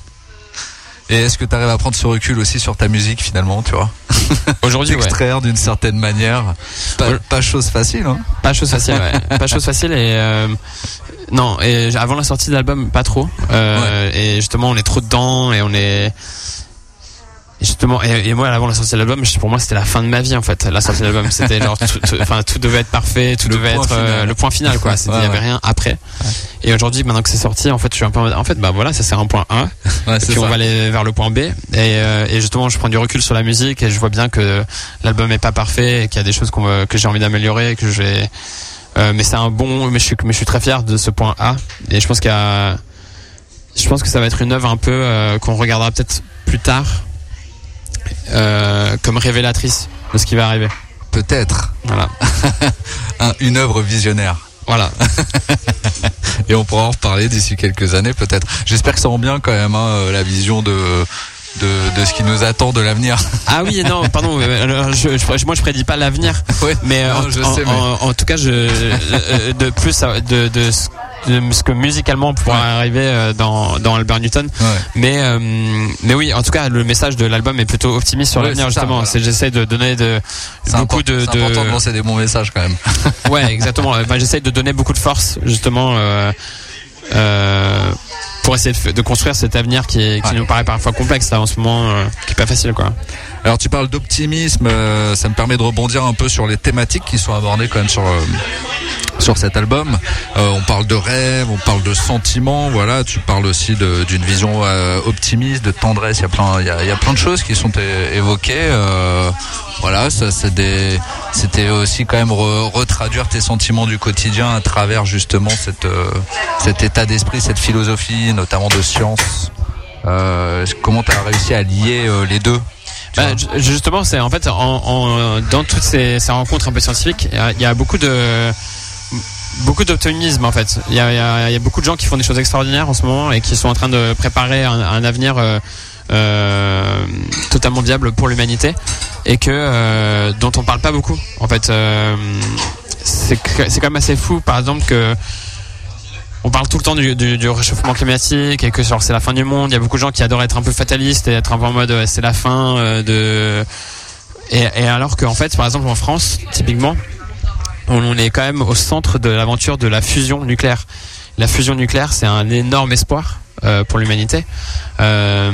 Et est-ce que tu arrives à prendre ce recul aussi sur ta musique finalement, tu vois? <laughs> Aujourd'hui, ouais. T'extraire d'une certaine manière. Pas, chose facile, hein Pas chose facile, ouais. <laughs> pas chose facile et euh, non. Et avant la sortie de l'album, pas trop. Euh, Et justement, on est trop dedans et on est justement. Et, et moi, avant la sortie de l'album, pour moi, c'était la fin de ma vie en fait. La sortie de l'album, c'était genre, tout, tout- enfin, tout devait être parfait, tout Le devait être euh, le point final, quoi. C'était- Il Ouais, y avait ouais. rien après. Et aujourd'hui, maintenant que c'est sorti, en fait, je suis un peu en mode, en fait, bah voilà, ça c'est un point 1 Ouais, et puis on va aller vers le point B. Et, euh, et justement, je prends du recul sur la musique et je vois bien que l'album est pas parfait et qu'il y a des choses que j'ai envie d'améliorer, que je vais. euh, mais c'est un bon. Mais je suis, mais je suis très fier de ce point A. Et je pense qu'il y a. Je pense que ça va être une œuvre un peu euh, qu'on regardera peut-être plus tard euh, comme révélatrice de ce qui va arriver. Peut-être Voilà. <laughs> un- une œuvre visionnaire. Voilà. <laughs> Et on pourra en reparler d'ici quelques années peut-être. J'espère que ça rend bien quand même hein, euh, la vision de, de, de ce qui nous attend de l'avenir. <laughs> Ah oui, non, pardon. euh, alors, je, je- moi, je prédis pas l'avenir. Ouais. Mais Non, en, je en- sais, mais- en- en tout cas, je, de plus de, de, ce- de ce que musicalement pourra Ouais. arriver euh, dans, dans Albert Newton. Ouais. Mais, euh, mais oui, en tout cas, le message de l'album est plutôt optimiste sur Ouais, l'avenir, justement. voilà. J'essaie de donner de, beaucoup de, c'est important de lancer des bons messages quand même. <laughs> ouais, exactement. Enfin, j'essaie de donner beaucoup de force, justement, euh, euh, pour essayer de, construire cet avenir qui, est- qui Ouais. nous paraît parfois complexe là en ce moment, euh, qui est pas facile, quoi. Alors tu parles d'optimisme, euh, ça me permet de rebondir un peu sur les thématiques qui sont abordées quand même sur euh, sur cet album. On parle de rêve, on parle de sentiments, voilà. Tu parles aussi d'une vision optimiste, de tendresse. Il y a plein, il y a, il y a plein de choses qui sont évoquées. voilà, ça c'était aussi quand même re- retraduire tes sentiments du quotidien à travers justement cette cet état d'esprit, cette philosophie, notamment de science. Euh, comment tu as réussi à lier euh, les deux Bah, justement, c'est en fait en, en- dans toutes ces, ces rencontres un peu scientifiques, il y a- il y, a beaucoup de beaucoup d'optimisme en fait. Il y a, y y beaucoup de gens qui font des choses extraordinaires en ce moment et qui sont en train de préparer un, un avenir euh, totalement viable pour l'humanité et que dont on parle pas beaucoup. En fait, c'est quand même assez fou, par exemple que on parle tout le temps du, réchauffement climatique et que c'est la fin du monde. Il y a beaucoup de gens qui adorent être un peu fatalistes et être un peu en mode c'est la fin euh, de. Et, alors qu'en fait, par exemple en France, typiquement, on, est quand même au centre de l'aventure de la fusion nucléaire. La fusion nucléaire, c'est un énorme espoir euh, pour l'humanité. Euh,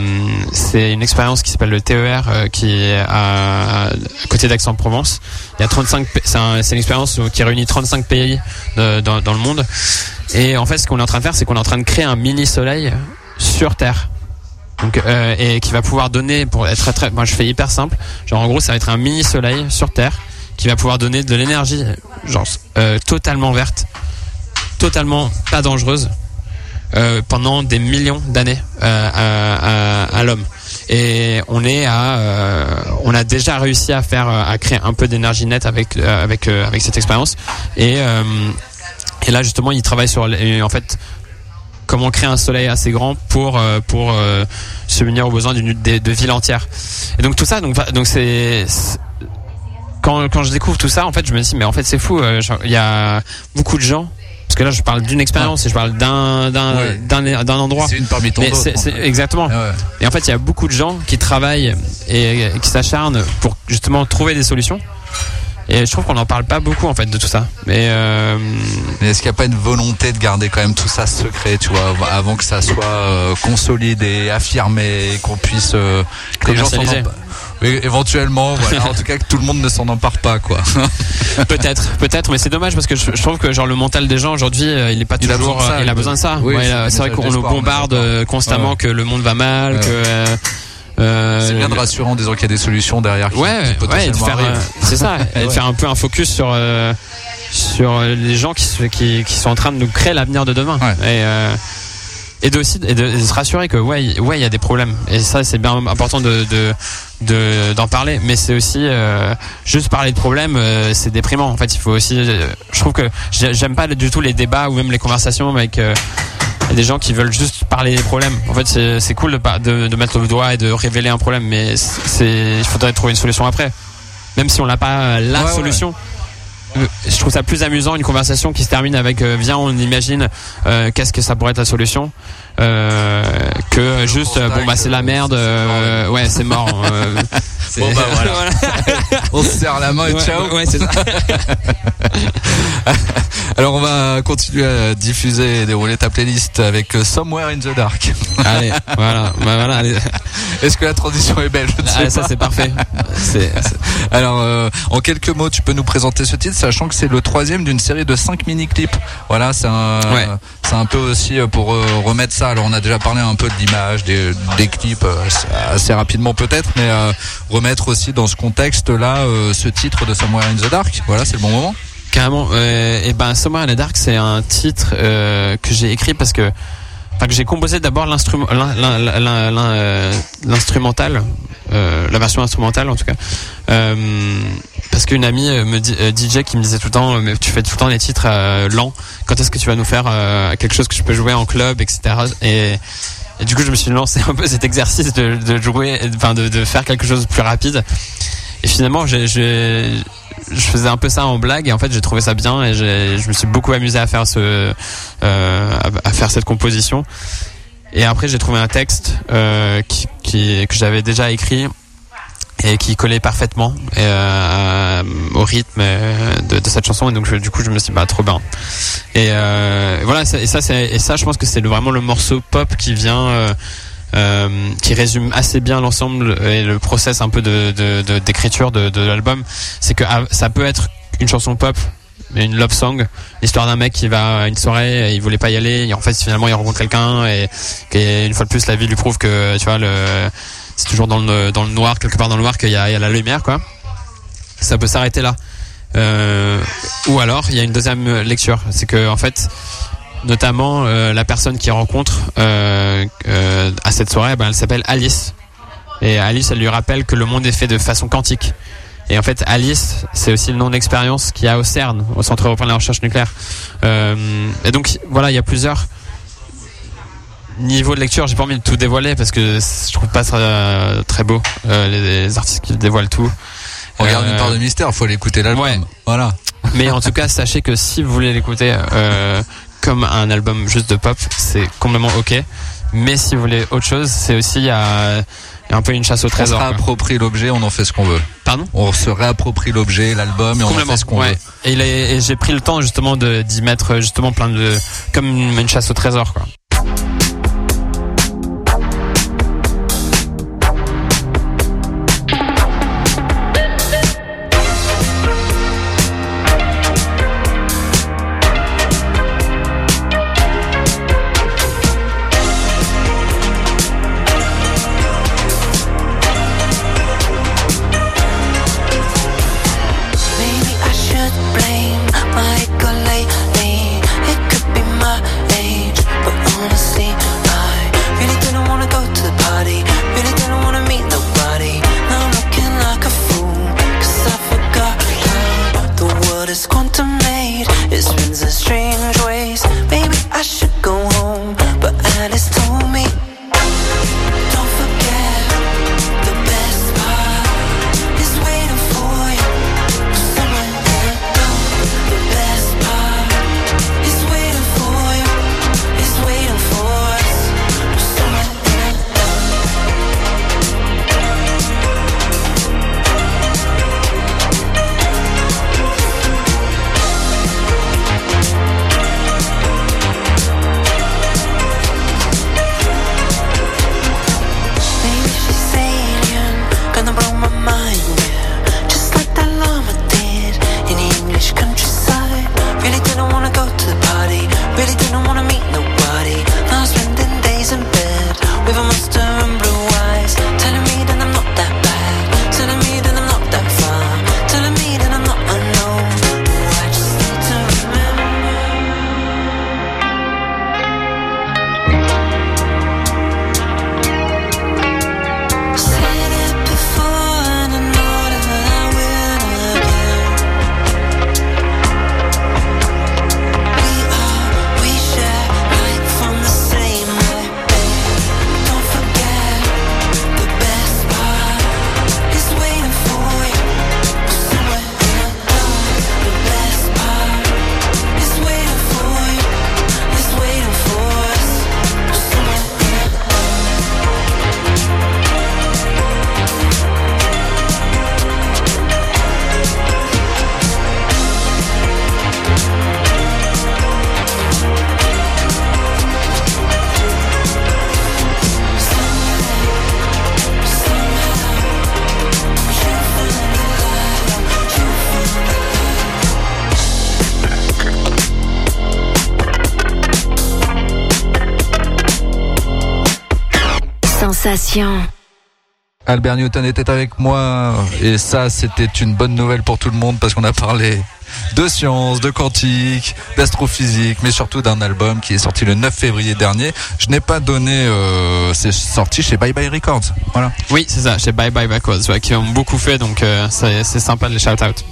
c'est une expérience qui s'appelle le TER, qui est à, côté d'Aix-en-Provence. Il y a 35, pa- c'est un- c'est une expérience qui réunit 35 pays dans le monde. Et en fait, ce qu'on est en train de faire, c'est qu'on est en train de créer un mini soleil sur Terre. Donc, euh, et qui va pouvoir donner, pour être très, très, moi je fais hyper simple, genre en gros ça va être un mini soleil sur Terre qui va pouvoir donner de l'énergie, genre euh, totalement verte, totalement pas dangereuse euh, pendant des millions d'années euh, à, à- à l'homme. Et on est à, euh, on a déjà réussi à faire, euh, à créer un peu d'énergie nette avec avec avec cette expérience. Et et là justement, il travaille sur, et en fait, comment créer un soleil assez grand pour euh, pour euh, subvenir aux besoins d'une de, de ville entière. Et donc tout ça, donc donc c'est quand quand je découvre tout ça, en fait, je me dis mais en fait c'est fou. euh, Il y a beaucoup de gens. Parce que là, je parle d'une expérience et je parle d'un d'un Ouais. d'un d'un endroit. C'est une parmi tant d'autres. exactement. Ah ouais. Et en fait, il y a beaucoup de gens qui travaillent et qui s'acharnent pour justement trouver des solutions. Et je trouve qu'on n'en parle pas beaucoup en fait de tout ça. Mais euh, Mais est-ce qu'il n'y a pas une volonté de garder quand même tout ça secret, tu vois, avant que ça soit euh, consolidé, affirmé, qu'on puisse euh, que les gens s'en emparent Oui, éventuellement, voilà. <laughs> en tout cas que tout le monde ne s'en empare pas, quoi. <laughs> peut-être, peut-être, mais c'est dommage parce que je, je trouve que genre le mental des gens aujourd'hui, euh, il est pas Il a toujours, besoin de ça, euh, il a besoin de ça. oui, Ouais, c'est vrai qu'on nous bombarde euh, constamment Ouais. que le monde va mal, Ouais. que euh, C'est bien de rassurant en disant qu'il y a des solutions derrière qui, Ouais, qui ouais, de euh, c'est ça, <laughs> et de faire un peu un focus sur euh, sur les gens qui, qui qui sont en train de nous créer l'avenir de demain. Ouais. Et euh, et de aussi et de, et de se rassurer que ouais il- ouais il y a des problèmes et ça c'est bien important de de de- d'en parler mais c'est aussi euh, juste parler de problèmes euh, c'est déprimant en fait il faut aussi euh, je trouve que j'ai- j'aime pas du tout les débats ou même les conversations avec euh, des gens qui veulent juste parler des problèmes. En fait c'est cool de, par- de de mettre le doigt et de révéler un problème mais il faudrait trouver une solution après. Même si on n'a pas euh, la Ouais, ouais. solution. Euh, je trouve ça plus amusant une conversation qui se termine avec euh, viens on imagine euh, qu'est-ce que ça pourrait être la solution euh, que juste bon bah c'est la merde ouais. c'est mort <laughs> Bon, bah, voilà. <laughs> <laughs> On se serre la main et Ouais, ciao. ouais, c'est ça. <laughs> Alors on va continuer à diffuser et dérouler ta playlist avec euh, Somewhere in the Dark. allez voilà bah, voilà allez. Est-ce que la transition est belle? Je ne sais Ah, ça c'est parfait Alors, euh, en quelques mots, tu peux nous présenter ce titre, sachant que c'est le troisième d'une série de cinq mini-clips. Voilà, c'est un, Ouais. C'est un peu aussi euh, pour euh, remettre ça. Alors, on a déjà parlé un peu de l'image, des, clips, euh, assez- rapidement peut-être, mais remettre aussi dans ce contexte-là ce titre de Somewhere in the Dark. Voilà, c'est le bon moment. Carrément. Euh, et ben, Somewhere in the Dark, c'est un titre que j'ai écrit parce que, enfin, que j'ai composé d'abord euh, l'instrumental, euh, la version instrumentale en tout cas, euh, parce qu'une amie me DJ qui me disait tout le temps, tu fais tout le temps des titres lents. Quand est-ce que tu vas nous faire quelque chose que je peux jouer en club, etc. Et du coup, je me suis lancé <laughs> un peu cet exercice de, jouer, enfin de, de faire quelque chose de plus rapide. Et finalement, j'ai- je faisais un peu ça en blague et en fait, j'ai trouvé ça bien et je me suis beaucoup amusé à faire ce, euh, à, faire cette composition. Et après, j'ai trouvé un texte euh, qui, qui, que j'avais déjà écrit et qui collait parfaitement euh, au rythme euh, de, de cette chanson et donc du coup je me suis dit bah trop bien et euh, voilà et ça c'est et ça je pense que c'est vraiment le morceau pop qui vient euh, qui résume assez bien l'ensemble et le process un peu d'écriture de, l'album c'est que ah, ça peut être une chanson pop une love song l'histoire d'un mec qui va à une soirée et il voulait pas y aller et en fait finalement il rencontre quelqu'un et, une fois de plus la vie lui prouve que tu vois c'est toujours dans le noir quelque part dans le noir qu'il y a la lumière quoi. Ça peut s'arrêter là. Euh, ou alors il y a une deuxième lecture. C'est que en fait notamment euh, la personne qui rencontre euh, euh, à cette soirée ben, elle s'appelle Alice et Alice elle lui rappelle que le monde est fait de façon quantique et en fait Alice c'est aussi le nom d'expérience qu'il y a au CERN au Centre européen de la recherche nucléaire Euh, et donc voilà il y a plusieurs niveau de lecture, j'ai pas envie de tout dévoiler parce que je trouve pas très, très beau euh, les, les artistes qui dévoilent tout. On garde Euh, une part de mystère, faut l'écouter l'album. ouais. Voilà. Mais en tout cas, sachez que si vous voulez l'écouter comme un album juste de pop, c'est complètement ok. Mais si vous voulez autre chose, c'est aussi un peu une chasse au On se trésor. réapproprie l'objet, on en fait ce qu'on veut. Pardon? On se réapproprie l'objet, l'album et on en fait ce qu'on ouais. veut. Et, et j'ai pris le temps justement d'y mettre justement plein de comme une chasse au trésor quoi. Sensation. Albert Newton était avec moi et ça c'était une bonne nouvelle pour tout le monde parce qu'on a parlé de science, de quantique, d'astrophysique, mais surtout d'un album qui est sorti le 9 février dernier. Je n'ai pas donné, euh, c'est sorti chez Bye Bye Records. Voilà. Oui, c'est ça, chez Bye Bye Records, ouais, qui ont beaucoup fait, donc euh, c'est c'est sympa de les shout out.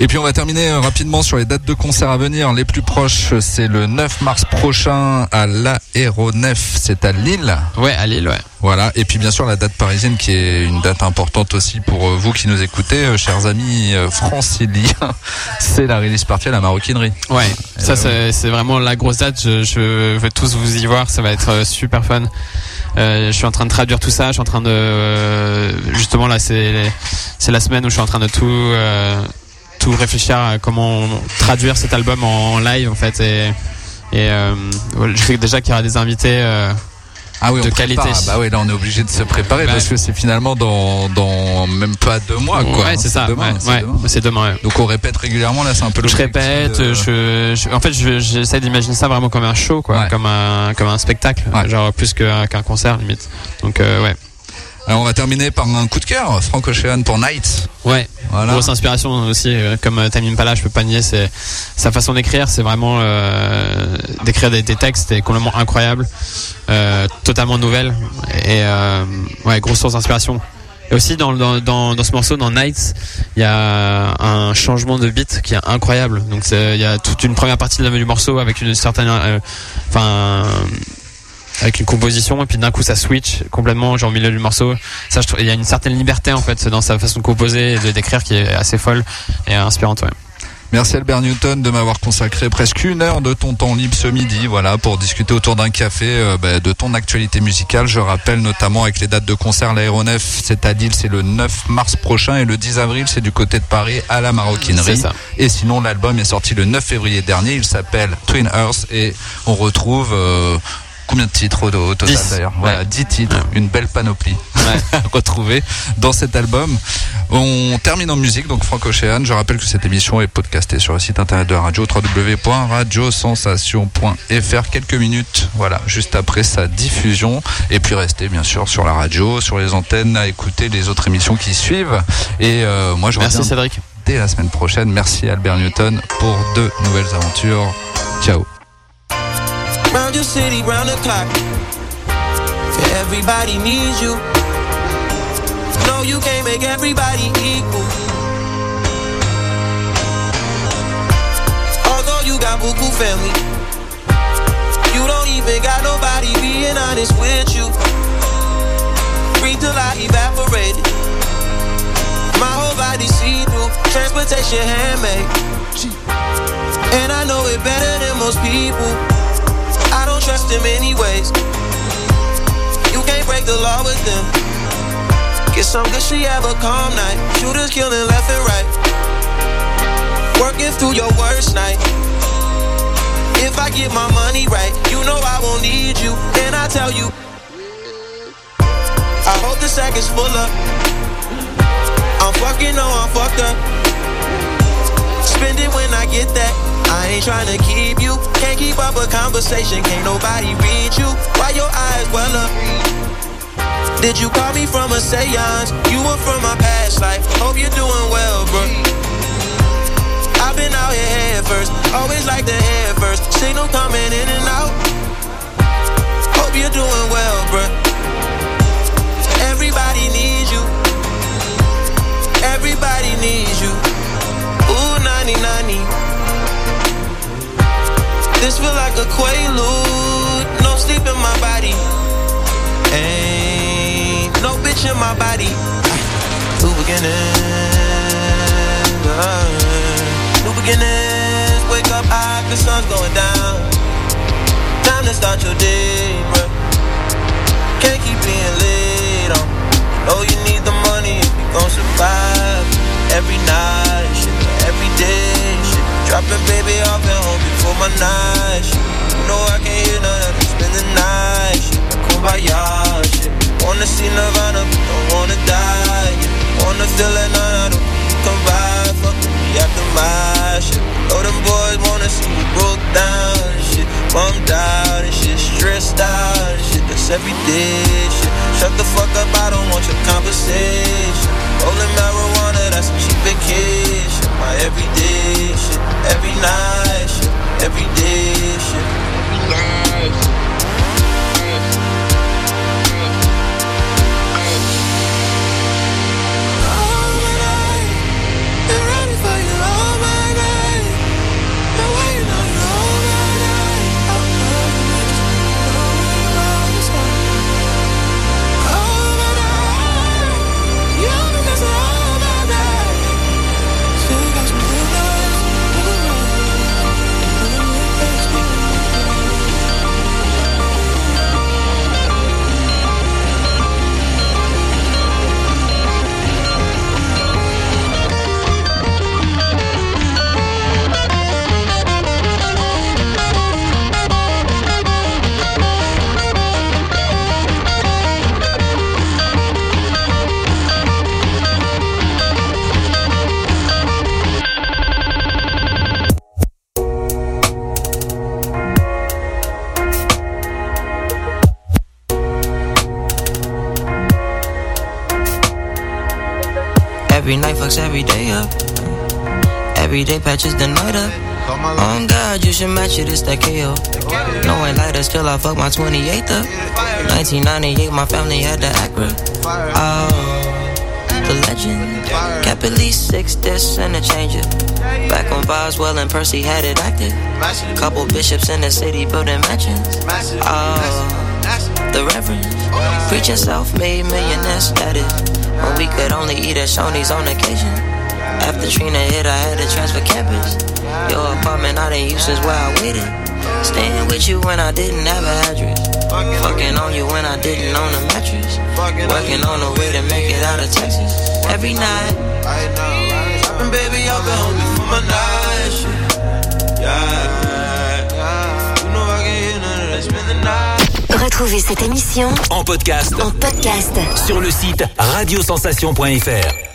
Et puis on va terminer euh, rapidement sur les dates de concert à venir. Les plus proches, c'est le 9 mars prochain à l'Aéronef, c'est à Lille. Ouais, à Lille, ouais. Voilà. Et puis bien sûr la date parisienne qui est une date importante aussi pour euh, vous qui nous écoutez, euh, chers amis franciliens. <laughs> c'est la release party à la maroquinerie. Ouais, Et ça c'est vraiment la grosse date. Je, je veux tous vous y voir, ça va être super fun. Euh, je suis en train de traduire tout ça. Je suis en train de euh, justement là, c'est c'est la semaine où je suis en train de tout euh, tout réfléchir à comment traduire cet album en live en fait. Et, et euh, je sais déjà qu'il y aura des invités. euh, Ah oui, on de prépare. qualité. Bah oui, là on est obligé de se préparer parce que c'est finalement dans, dans même pas deux mois quoi. ouais, c'est ça. demain, ouais, c'est ouais, demain. c'est demain. ouais. Donc on répète régulièrement là, c'est un peu Je répète, de- je, je- en fait, je- j'essaie d'imaginer ça vraiment comme un show, quoi, comme un, comme un spectacle, genre plus qu'un concert limite. Donc euh, ouais, Alors on va terminer par un coup de cœur, Frank Ocean pour Night. ouais. Voilà. Grosse inspiration aussi, euh, comme euh, Time Impala, je peux pas nier, c'est sa façon d'écrire, c'est vraiment euh, d'écrire des, des textes, est complètement incroyable, euh, totalement nouvelle et euh, ouais, grosse source d'inspiration. Et aussi dans, dans, dans, dans ce morceau, dans Nights, il y a un changement de beat qui est incroyable. Donc il y a toute une première partie de- du morceau avec une certaine, euh, enfin, avec une composition et puis d'un coup ça switch complètement genre au milieu du morceau. Ça, je trouve, il y a une certaine liberté en fait dans sa façon de composer et de d'écrire qui est assez folle et inspirante. Ouais. Merci Albert Newton de m'avoir consacré presque une heure de ton temps libre ce midi, voilà, pour discuter autour d'un café euh, bah, de ton actualité musicale. Je rappelle notamment avec les dates de concert, l'aéronef c'est à Lille, c'est le 9 mars prochain et le 10 avril c'est du côté de Paris à la Maroquinerie. ça. Et sinon l'album est sorti le 9 février dernier, il s'appelle Twin Earth et on retrouve euh, combien de titres au, au total d'ailleurs. Voilà, 10 titres, une belle panoplie Ouais. <laughs> retrouvée dans cet album. On termine en musique, donc Franck Océane. Je rappelle que cette émission est podcastée sur le site internet de la radio www.radiosensation.fr. Quelques minutes, voilà, juste après sa diffusion. Et puis restez bien sûr sur la radio, sur les antennes, à écouter les autres émissions qui suivent. Et euh, moi, je Merci reviens Cédric. dès la semaine prochaine. Merci Albert Newton pour deux nouvelles aventures. Ciao. Round your city, round the clock. Everybody needs you. No, you can't make everybody equal. Although you got buku family, you don't even got nobody being honest with you. Free till I evaporated. My whole body see through. Transportation handmade. And I know it better than most people. Trust them anyways. You can't break the law with them. Get some good shit, have a calm night. Shooters killing left and right. Working through your worst night. If I get my money right, you know I won't need you. And I tell you, I hope the sack is full up. I'm fucking, no, I'm fucked up. Trying to keep you. Can't keep up a conversation. Can't nobody read you. Why your eyes well up? Did you call me from a seance? You were from my past life. Hope you're doing well, bro. I've been out here head first. Always like the head first. Signal coming in and out. Hope you're doing well, bro. Everybody needs you. Everybody needs you. Ooh, 90 90. This feel like a quaalude. No sleep in my body. Ain't no bitch in my body. New beginnings. uh, new beginnings. Wake up high, the sun's going down. Time to start your day, bruh. Can't keep being late on. Know you need the money if you gon' survive. Every night, Dropping baby off at home before my night, shit. You know I can't hear none of them spend the night, shit. Kumbaya, shit. Wanna see Nirvana, but don't wanna die, yeah. Wanna feel like none of them come by, fuck with me after my shit. All them boys wanna see me broke down shit. Bummed out and shit, stressed out and shit. That's everyday shit. Shut the fuck up, I don't want your conversation. Rolling marijuana, that's a cheap vacation. My everyday shit, every night shit, everyday shit. Every night. Patches the. On oh, God, you should match it, it's that KO. No one lighter, still I fuck my 28th up. 1998, my family had the Acura. Oh, the legend. Kept at least six discs and a changer. Back when Boswell and Percy had it active. Couple bishops in the city building mansions. Oh, the Reverend. Preaching self-made millionaire status. When we could only eat at Shoney's on occasion. After Trina hit, I had to transfer campus. Your apartment I didn't use since where I waited. Staying with you when I didn't have an address. Fucking on you when I didn't own a mattress. Working on the way to make it out of Texas. Every night. And baby, I've been home for my night shit. Yeah. You know I can hear none of that. Spend the night. Retrouvez cette émission En podcast en podcast sur le site radiosensation.fr.